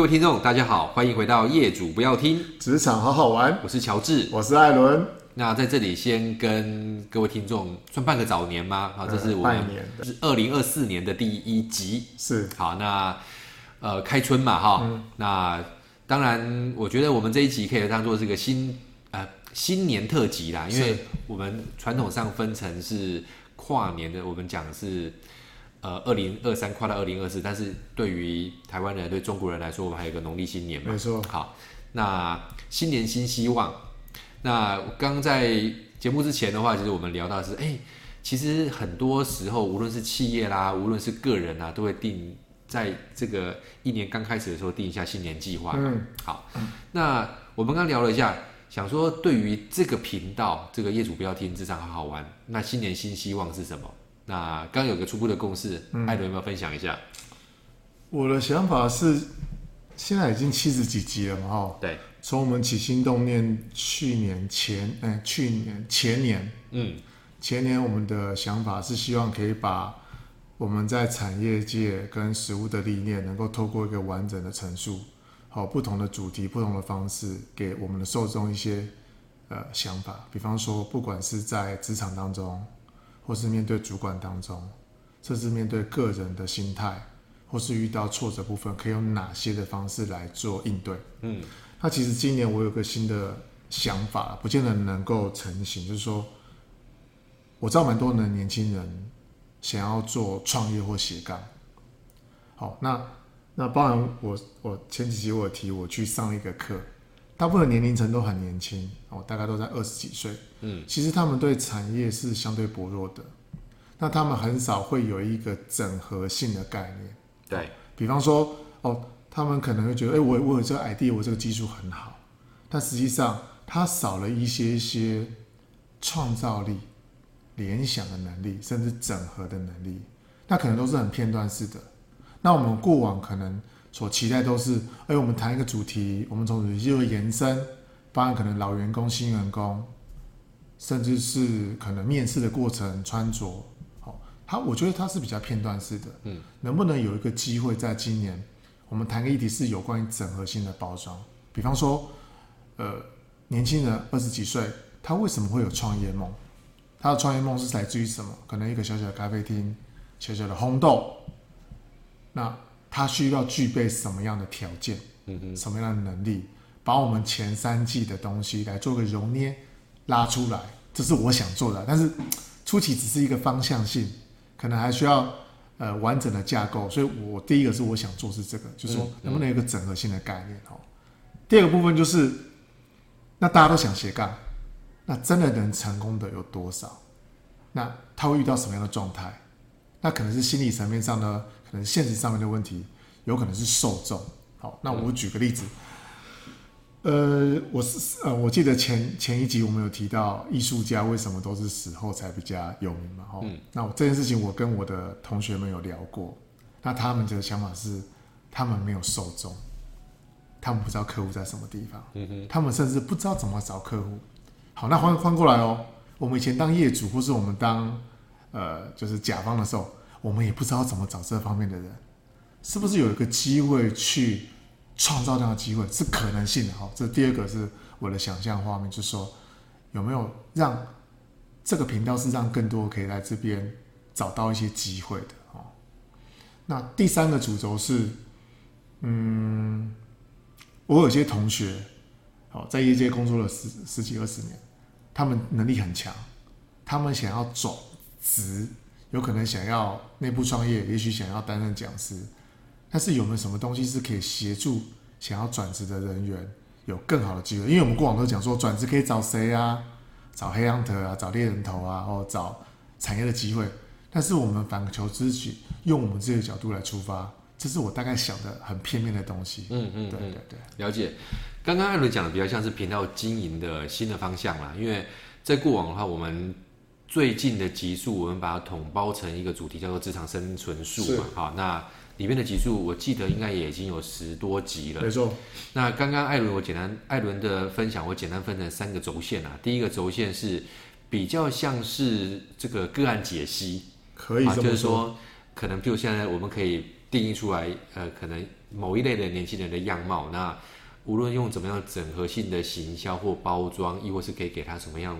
各位听众，大家好，欢迎回到业主不要听职场好好玩。我是乔治，我是艾伦。那在这里先跟各位听众算半个早年吗？好，这是我们是二零二四年的第一集。是好，那呃开春嘛哈，嗯、那当然我觉得我们这一集可以当做是个新呃新年特辑啦，因为我们传统上分成是跨年的，我们讲是。呃，二零二三跨到二零二四，但是对于台湾人、对中国人来说，我们还有个农历新年嘛。没错。好，那新年新希望。那刚刚在节目之前的话，其实我们聊到的是，哎，其实很多时候，无论是企业啦，无论是个人啊，都会定在这个一年刚开始的时候定一下新年计划。嗯。好，那我们刚聊了一下，想说对于这个频道，这个业主不要听，职场好好玩。那新年新希望是什么？那刚有个初步的共识，嗯、艾伦有没有分享一下？我的想法是，现在已经七十几集了嘛，哈。对。从我们起心动念，去年前，哎、欸，去年前年，嗯，前年我们的想法是希望可以把我们在产业界跟实物的理念，能够透过一个完整的陈述，好，不同的主题、不同的方式，给我们的受众一些呃想法。比方说，不管是在职场当中。或是面对主管当中，甚至面对个人的心态，或是遇到挫折部分，可以用哪些的方式来做应对？嗯，那其实今年我有个新的想法，不见得能够成型。就是说，我知道蛮多的年轻人想要做创业或斜杠。好，那那包含我，我前几集我有提我去上一个课。大部分年龄层都很年轻哦，大概都在二十几岁。嗯，其实他们对产业是相对薄弱的，那他们很少会有一个整合性的概念。对，比方说哦，他们可能会觉得，哎，我我有这个 idea，我这个技术很好，但实际上他少了一些一些创造力、联想的能力，甚至整合的能力，那可能都是很片段式的。那我们过往可能。所期待都是，哎，我们谈一个主题，我们从主题就会延伸，包含可能老员工、新员工，甚至是可能面试的过程、穿着，好，他我觉得他是比较片段式的，嗯，能不能有一个机会在今年，我们谈个议题是有关于整合性的包装，比方说，呃，年轻人二十几岁，他为什么会有创业梦？他的创业梦是来自于什么？可能一个小小的咖啡厅，小小的烘豆，那。他需要具备什么样的条件？嗯哼，什么样的能力，把我们前三季的东西来做个揉捏，拉出来，这是我想做的。但是初期只是一个方向性，可能还需要呃完整的架构。所以我第一个是我想做是这个，就是说能不能有一个整合性的概念哦。第二个部分就是，那大家都想斜杠，那真的能成功的有多少？那他会遇到什么样的状态？那可能是心理层面上呢？可能现实上面的问题，有可能是受众。好，那我举个例子，呃，我是呃，我记得前前一集我们有提到艺术家为什么都是死后才比较有名嘛？哈、嗯，那我这件事情我跟我的同学们有聊过，那他们的想法是，他们没有受众，他们不知道客户在什么地方，嗯哼，他们甚至不知道怎么找客户。好，那换换过来哦，我们以前当业主或是我们当呃就是甲方的时候。我们也不知道怎么找这方面的人，是不是有一个机会去创造这样的机会？是可能性的哈。这第二个是我的想象画面，就是说有没有让这个频道是让更多可以来这边找到一些机会的哦。那第三个主轴是，嗯，我有些同学，好在业界工作了十十几二十年，他们能力很强，他们想要走直。有可能想要内部创业，也许想要担任讲师，但是有没有什么东西是可以协助想要转职的人员有更好的机会？因为我们过往都讲说转职可以找谁啊？找黑 hunter 啊，找猎人头啊，或找产业的机会。但是我们反求诸己，用我们自己的角度来出发，这是我大概想的很片面的东西。嗯嗯，对对对，了解。刚刚艾伦讲的比较像是频道经营的新的方向啦，因为在过往的话，我们。最近的集数，我们把它统包成一个主题，叫做“职场生存术”嘛。好，那里面的集数，我记得应该也已经有十多集了。没错。那刚刚艾伦，我简单艾伦的分享，我简单分成三个轴线啊。第一个轴线是比较像是这个个案解析，可以这么说，就是说，可能比如现在我们可以定义出来，呃，可能某一类的年轻人的样貌。那无论用怎么样整合性的行销或包装，亦或是可以给他什么样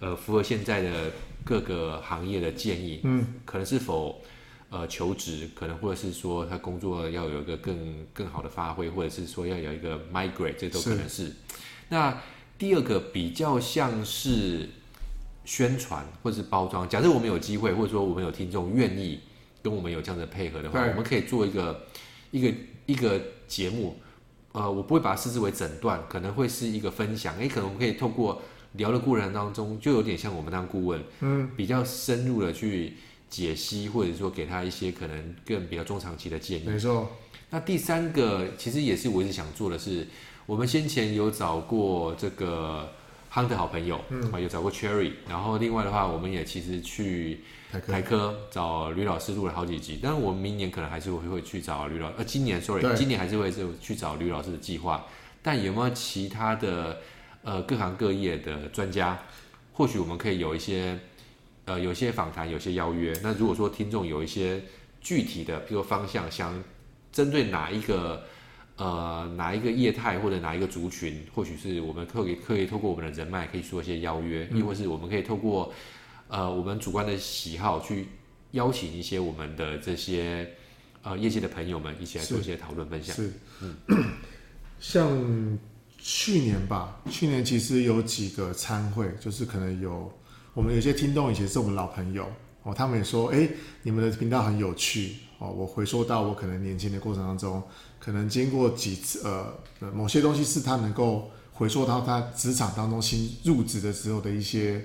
呃符合现在的各个行业的建议，嗯，可能是否呃求职，可能或者是说他工作要有一个更更好的发挥，或者是说要有一个 migrate，这都可能是。是那第二个比较像是宣传或者是包装。假设我们有机会，或者说我们有听众愿意跟我们有这样的配合的话，我们可以做一个一个一个节目。呃，我不会把它视之为诊断，可能会是一个分享。诶，可能我们可以透过聊的过程当中，就有点像我们当顾问，嗯，比较深入的去解析，或者说给他一些可能更比较中长期的建议。没错。那第三个其实也是我一直想做的是，我们先前有找过这个 Hunter 好朋友，嗯，有找过 Cherry，然后另外的话，我们也其实去。台科找吕老师录了好几集，但是我们明年可能还是会会去找吕老，呃，今年 sorry，今年还是会是去找吕老师的计划。但有没有其他的呃各行各业的专家？或许我们可以有一些呃有一些访谈，有些邀约。那如果说听众有一些具体的，比如说方向，想针对哪一个呃哪一个业态或者哪一个族群，或许是我们可以可以透过我们的人脉，可以说一些邀约，亦、嗯、或是我们可以透过。呃，我们主观的喜好去邀请一些我们的这些呃业界的朋友们一起来做一些讨论分享。是，嗯，像去年吧，去年其实有几个参会，就是可能有我们有些听众以前是我们老朋友哦，他们也说，哎，你们的频道很有趣哦。我回溯到我可能年轻的过程当中，可能经过几次呃某些东西是他能够回溯到他职场当中新入职的时候的一些。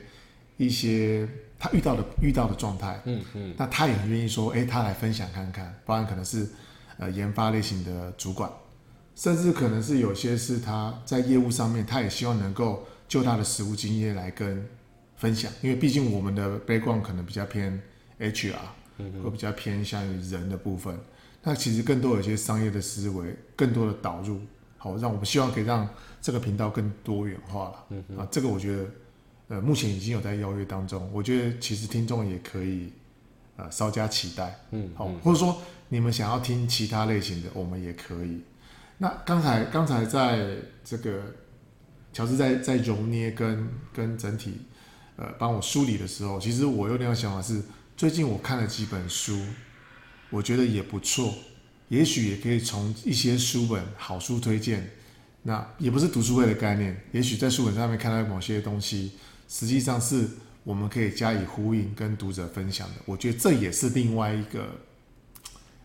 一些他遇到的遇到的状态，嗯嗯，那他也很愿意说，哎、欸，他来分享看看，包含可能是呃研发类型的主管，甚至可能是有些是他在业务上面，他也希望能够就他的实务经验来跟分享，因为毕竟我们的 background 可能比较偏 HR，嗯，会比较偏向于人的部分，那其实更多有一些商业的思维，更多的导入，好，让我们希望可以让这个频道更多元化了，嗯啊，这个我觉得。呃，目前已经有在邀约当中，我觉得其实听众也可以，呃，稍加期待，嗯，好，或者说你们想要听其他类型的，我们也可以。那刚才刚才在这个乔治在在揉捏跟跟整体，呃，帮我梳理的时候，其实我有点想法是，最近我看了几本书，我觉得也不错，也许也可以从一些书本好书推荐，那也不是读书会的概念，也许在书本上面看到某些东西。实际上是我们可以加以呼应，跟读者分享的。我觉得这也是另外一个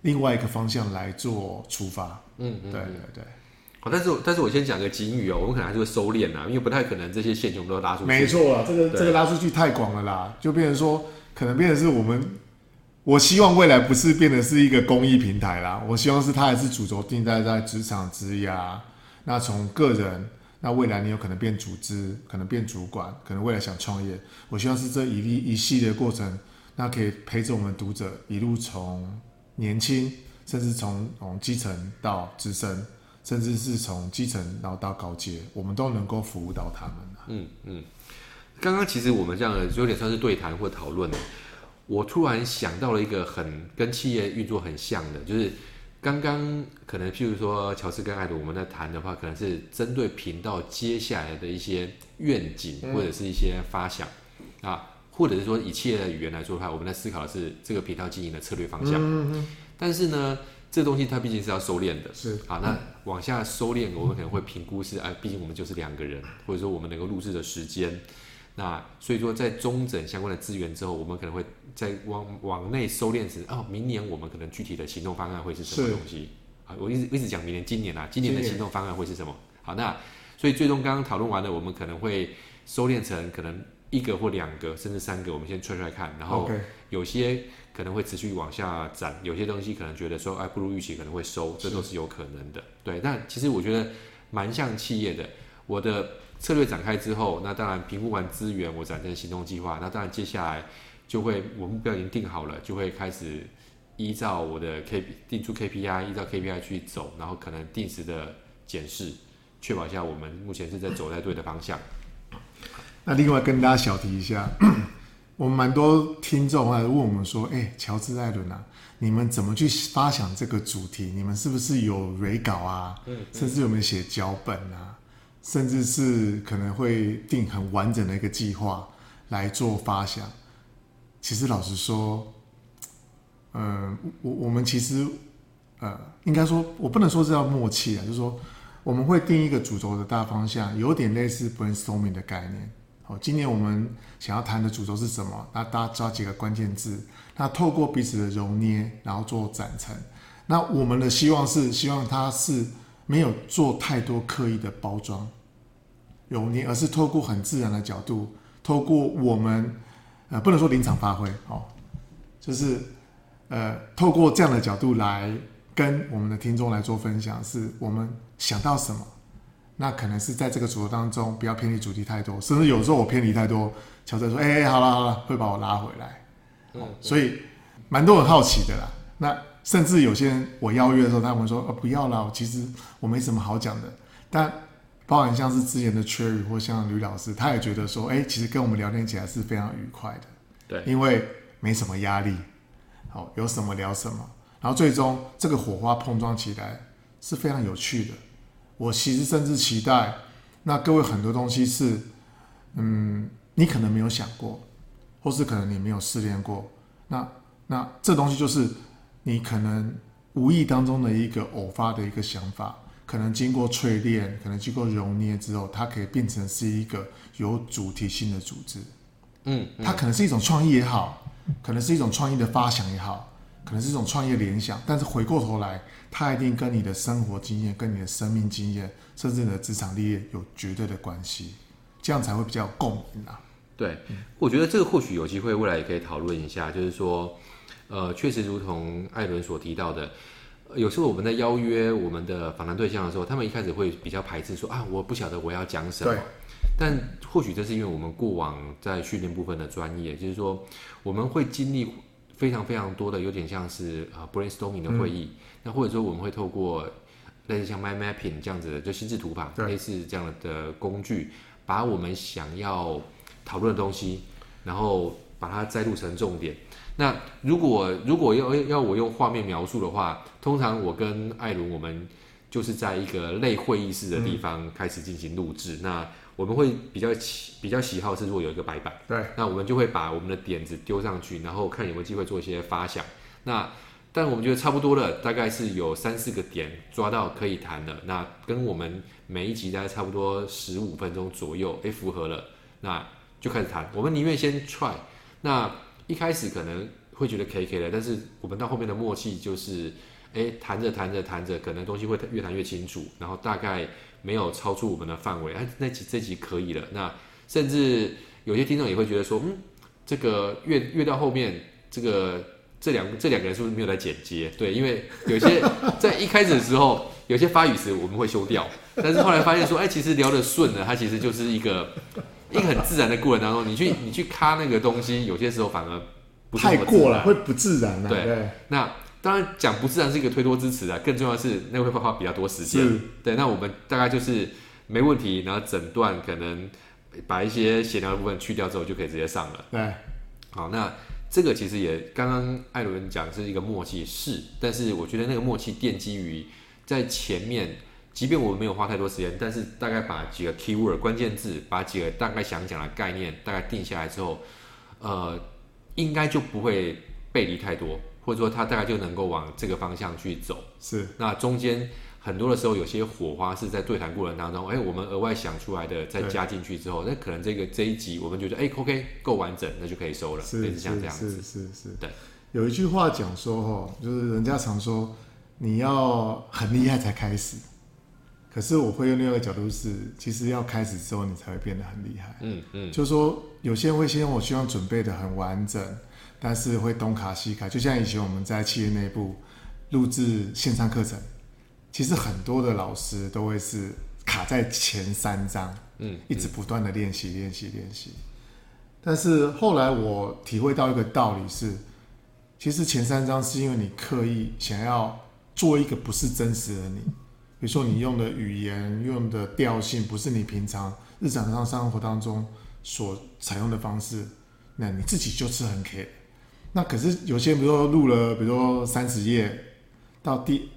另外一个方向来做出发。嗯，嗯，对对对。好，但是但是我先讲个警语哦，我们可能还是会收敛呐，因为不太可能这些线全部都拉出去。没错啊，这个这个拉出去太广了啦，就变成说，可能变成是我们，我希望未来不是变得是一个公益平台啦，我希望是它还是主轴定在在职场之涯，那从个人。那未来你有可能变组织，可能变主管，可能未来想创业。我希望是这一一系列过程，那可以陪着我们读者一路从年轻，甚至从从基层到资深，甚至是从基层然后到高阶，我们都能够服务到他们。嗯嗯。刚刚其实我们这样的有点算是对谈或讨论。我突然想到了一个很跟企业运作很像的，就是。刚刚可能，譬如说乔治跟艾伦，我们在谈的话，可能是针对频道接下来的一些愿景或者是一些发想、嗯、啊，或者是说以企业的语言来说的话，我们在思考的是这个频道经营的策略方向。嗯嗯。但是呢，这东西它毕竟是要收敛的。是。啊，那往下收敛，我们可能会评估是，哎，毕竟我们就是两个人，或者说我们能够录制的时间。那所以说，在中整相关的资源之后，我们可能会在往往内收敛时，哦，明年我们可能具体的行动方案会是什么东西？啊，我一直一直讲明年，今年啊，今年的行动方案会是什么？好，那所以最终刚刚讨论完了，我们可能会收敛成可能一个或两个，甚至三个，我们先 try try 看，然后有些可能会持续往下展，有些东西可能觉得说，哎，不如预期，可能会收，这都是有可能的。对，但其实我觉得蛮像企业的，我的。策略展开之后，那当然评估完资源，我展成行动计划。那当然接下来就会，我目标已经定好了，就会开始依照我的 K 定出 KPI，依照 KPI 去走，然后可能定时的检视，确保一下我们目前是在走在对的方向。那另外跟大家小提一下，我们蛮多听众啊问我们说：“哎，乔治艾伦啊，你们怎么去发想这个主题？你们是不是有蕊稿啊？嗯嗯、甚至有没有写脚本啊？甚至是可能会定很完整的一个计划来做发想？”其实老实说，呃，我我们其实呃，应该说，我不能说是要默契啊，就是说。我们会定一个主轴的大方向，有点类似 brainstorming 的概念。好，今年我们想要谈的主轴是什么？那大家抓几个关键字，那透过彼此的揉捏，然后做展陈。那我们的希望是，希望它是没有做太多刻意的包装揉捏，而是透过很自然的角度，透过我们呃不能说临场发挥哦，就是呃透过这样的角度来跟我们的听众来做分享，是我们。想到什么，那可能是在这个主题当中不要偏离主题太多，甚至有时候我偏离太多，乔治说：“哎、欸，好了好了，会把我拉回来。嗯”所以蛮多人好奇的啦。那甚至有些人我邀约的时候，他们说：“哦，不要啦，其实我没什么好讲的。”但包含像是之前的 Cherry 或像吕老师，他也觉得说：“哎、欸，其实跟我们聊天起来是非常愉快的。”对，因为没什么压力，好，有什么聊什么，然后最终这个火花碰撞起来是非常有趣的。我其实甚至期待，那各位很多东西是，嗯，你可能没有想过，或是可能你没有试炼过，那那这东西就是你可能无意当中的一个偶发的一个想法，可能经过淬炼，可能经过揉捏之后，它可以变成是一个有主题性的组织，嗯，嗯，它可能是一种创意也好，可能是一种创意的发想也好。可能是一种创业联想，但是回过头来，它一定跟你的生活经验、跟你的生命经验，甚至你的职场历练有绝对的关系，这样才会比较有共鸣啊。对，我觉得这个或许有机会未来也可以讨论一下，就是说，呃，确实如同艾伦所提到的，有时候我们在邀约我们的访谈对象的时候，他们一开始会比较排斥说啊，我不晓得我要讲什么。但或许这是因为我们过往在训练部分的专业，就是说我们会经历。非常非常多的，有点像是啊 brainstorming 的会议，嗯、那或者说我们会透过类似像 mind mapping 这样子的，就心智图法，类似这样的工具，把我们想要讨论的东西，然后把它摘录成重点。那如果如果要要我用画面描述的话，通常我跟艾伦我们就是在一个类会议室的地方开始进行录制，嗯、那。我们会比较喜比较喜好是如果有一个白板，对，那我们就会把我们的点子丢上去，然后看有没有机会做一些发想。那但我们觉得差不多了，大概是有三四个点抓到可以谈的，那跟我们每一集大概差不多十五分钟左右，诶，符合了，那就开始谈。我们宁愿先 try，那一开始可能会觉得 K K 的，但是我们到后面的默契就是，哎，谈着谈着谈着，可能东西会越谈越清楚，然后大概。没有超出我们的范围，哎，那集这集可以了。那甚至有些听众也会觉得说，嗯，这个越越到后面，这个这两这两个人是不是没有在剪接？对，因为有些 在一开始的时候，有些发语词我们会修掉，但是后来发现说，哎，其实聊得顺了，它其实就是一个一个很自然的过程当中，你去 你去卡那个东西，有些时候反而不太过了，会不自然，啊。对，对那。当然讲不自然是一个推脱之词啊，更重要的是那会花比较多时间。是对，那我们大概就是没问题，然后整段可能把一些闲聊的部分去掉之后，就可以直接上了。对，好，那这个其实也刚刚艾伦讲是一个默契，是，但是我觉得那个默契奠基于在前面，即便我们没有花太多时间，但是大概把几个 keyword 关键字，把几个大概想讲的概念大概定下来之后，呃，应该就不会背离太多。或者说他大概就能够往这个方向去走，是。那中间很多的时候，有些火花是在对谈过程当中，哎，我们额外想出来的，再加进去之后，那可能这个这一集我们觉得，哎，OK，够完整，那就可以收了，是，是像这样子，是是是，对。有一句话讲说，哈，就是人家常说，你要很厉害才开始，可是我会用另外一个角度是，其实要开始之后，你才会变得很厉害，嗯嗯。就是说，有些人会先我希望准备的很完整。但是会东卡西卡，就像以前我们在企业内部录制线上课程，其实很多的老师都会是卡在前三章，嗯，一直不断的练习练习练习。但是后来我体会到一个道理是，其实前三章是因为你刻意想要做一个不是真实的你，比如说你用的语言、用的调性不是你平常日常上生活当中所采用的方式。那你自己就是很 care。那可是有些，比如说录了，比如说三十页，到第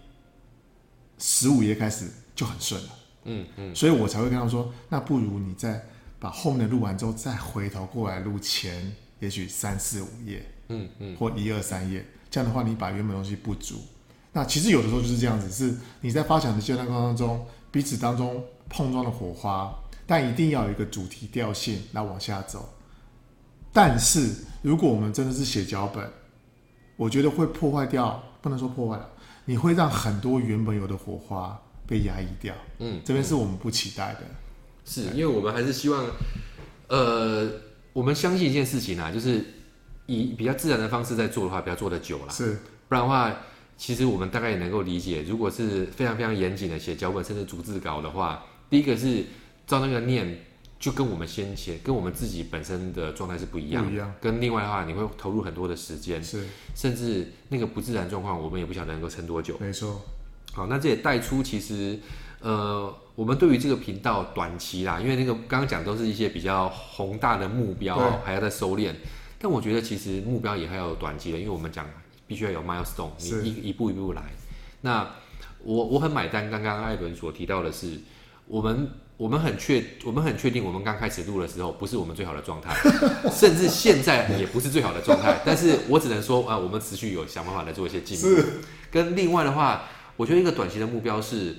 十五页开始就很顺了。嗯嗯，所以我才会跟他说，那不如你再把后面的录完之后，再回头过来录前，也许三四五页，嗯嗯，或一二三页，这样的话，你把原本东西不足。那其实有的时候就是这样子，是你在发展的阶段当中，彼此当中碰撞的火花，但一定要有一个主题调性来往下走。但是如果我们真的是写脚本，我觉得会破坏掉，不能说破坏了，你会让很多原本有的火花被压抑掉。嗯，这边是我们不期待的，是因为我们还是希望，呃，我们相信一件事情啊，就是以比较自然的方式在做的话，不要做的久了，是，不然的话。其实我们大概也能够理解，如果是非常非常严谨的写脚本，甚至逐字稿的话，第一个是照那个念，就跟我们先前跟我们自己本身的状态是不一样，不一样。跟另外的话，你会投入很多的时间，是，甚至那个不自然状况，我们也不晓得能够撑多久。没错。好，那这也带出其实，呃，我们对于这个频道短期啦，因为那个刚刚讲都是一些比较宏大的目标，还要再收敛。但我觉得其实目标也还要有短期的，因为我们讲。必须要有 milestone，你一一步一步来。那我我很买单。刚刚艾伦所提到的是，我们我们很确我们很确定，我们刚开始录的时候不是我们最好的状态，甚至现在也不是最好的状态。但是我只能说啊，我们持续有想办法来做一些进步。跟另外的话，我觉得一个短期的目标是。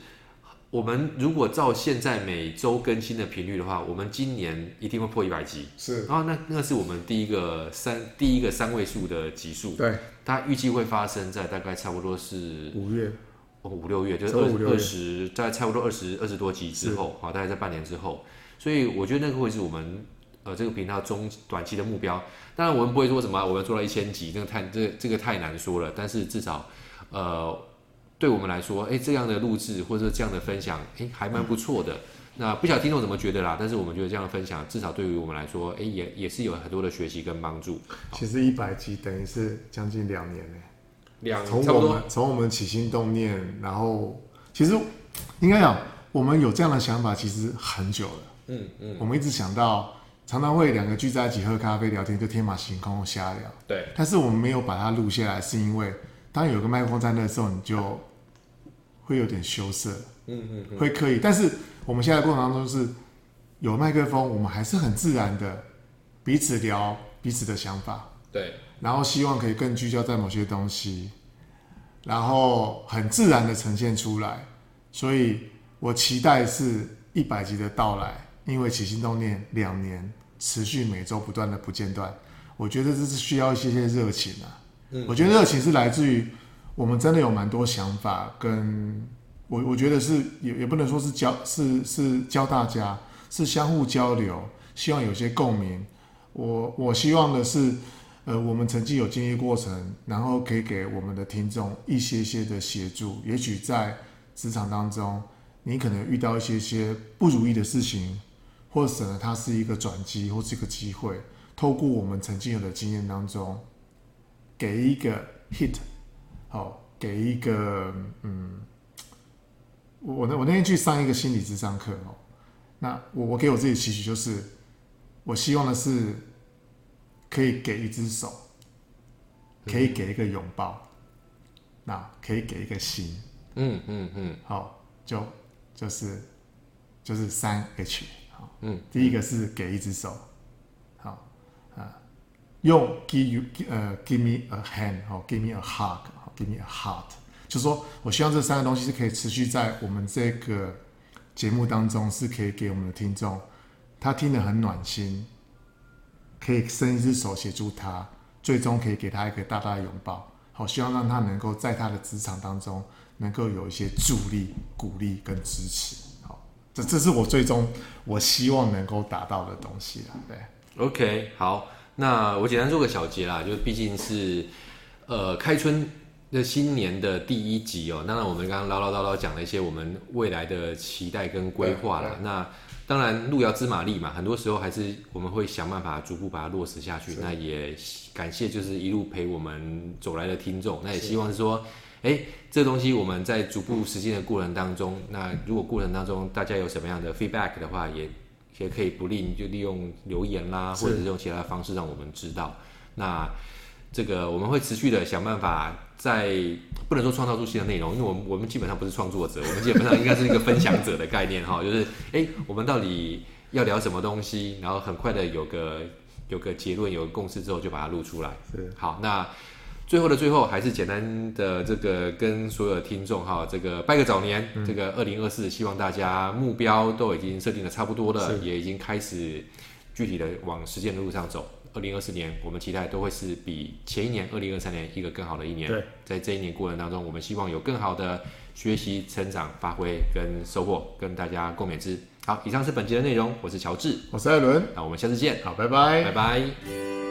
我们如果照现在每周更新的频率的话，我们今年一定会破一百集。是，然后那那是我们第一个三第一个三位数的集数。对，它预计会发生在大概差不多是五月，哦五六月，就是二二十，在差不多二十二十多集之后，好，大概在半年之后。所以我觉得那个会是我们呃这个频道中短期的目标。当然我们不会说什么我们做到一千集，那个太这个、这个太难说了。但是至少呃。对我们来说，哎，这样的录制或者这样的分享，哎，还蛮不错的。嗯、那不晓得听众怎么觉得啦？但是我们觉得这样的分享，至少对于我们来说，哎，也也是有很多的学习跟帮助。其实一百集等于是将近两年呢，两从我们从我们起心动念，然后其实应该讲，我们有这样的想法，其实很久了。嗯嗯，我们一直想到，常常会两个聚在一起喝咖啡聊天，就天马行空瞎聊。对，但是我们没有把它录下来，是因为当有个麦克风在那时候，你就。会有点羞涩，嗯嗯，嗯，会刻意，但是我们现在的过程当中是有麦克风，我们还是很自然的彼此聊彼此的想法，对，然后希望可以更聚焦在某些东西，然后很自然的呈现出来，所以我期待是一百集的到来，因为起心动念两年持续每周不断的不间断，我觉得这是需要一些些热情啊，嗯，我觉得热情是来自于。我们真的有蛮多想法，跟我我觉得是也也不能说是教是是教大家，是相互交流，希望有些共鸣。我我希望的是，呃，我们曾经有经历过程，然后可以给我们的听众一些些的协助。也许在职场当中，你可能遇到一些些不如意的事情，或者呢，它是一个转机或是一个机会，透过我们曾经有的经验当中，给一个 hit。好，给一个嗯，我那我那天去上一个心理智商课哦，那我我给我自己的期许就是，我希望的是可以给一只手，可以给一个拥抱，那可以给一个心，嗯嗯嗯，好，就就是就是三 H，好，嗯，第一个是给一只手，好啊，用 give you 呃 give me a hand，好，give me a hug。Give me a heart，就是说我希望这三个东西是可以持续在我们这个节目当中，是可以给我们的听众，他听得很暖心，可以伸一只手协助他，最终可以给他一个大大的拥抱。好，希望让他能够在他的职场当中能够有一些助力、鼓励跟支持。好，这这是我最终我希望能够达到的东西了。对，OK，好，那我简单做个小结啦，就毕竟是呃开春。这新年的第一集哦，当然我们刚刚唠唠叨叨讲了一些我们未来的期待跟规划了。那当然路遥知马力嘛，很多时候还是我们会想办法逐步把它落实下去。那也感谢就是一路陪我们走来的听众。那也希望是说，哎，这东西我们在逐步实践的过程当中，那如果过程当中大家有什么样的 feedback 的话，也也可以不吝就利用留言啦，或者是用其他的方式让我们知道。那这个我们会持续的想办法，在不能说创造出新的内容，因为我们我们基本上不是创作者，我们基本上应该是一个分享者的概念哈，就是哎，我们到底要聊什么东西，然后很快的有个有个结论，有个共识之后就把它录出来。是好，那。最后的最后，还是简单的这个跟所有的听众哈，这个拜个早年。嗯、这个二零二四，希望大家目标都已经设定的差不多了，也已经开始具体的往实践的路上走。二零二四年，我们期待都会是比前一年二零二三年一个更好的一年。对，在这一年过程当中，我们希望有更好的学习、成长、发挥跟收获，跟大家共勉之。好，以上是本期的内容，我是乔治，我是艾伦，那我们下次见。好，拜拜，拜拜。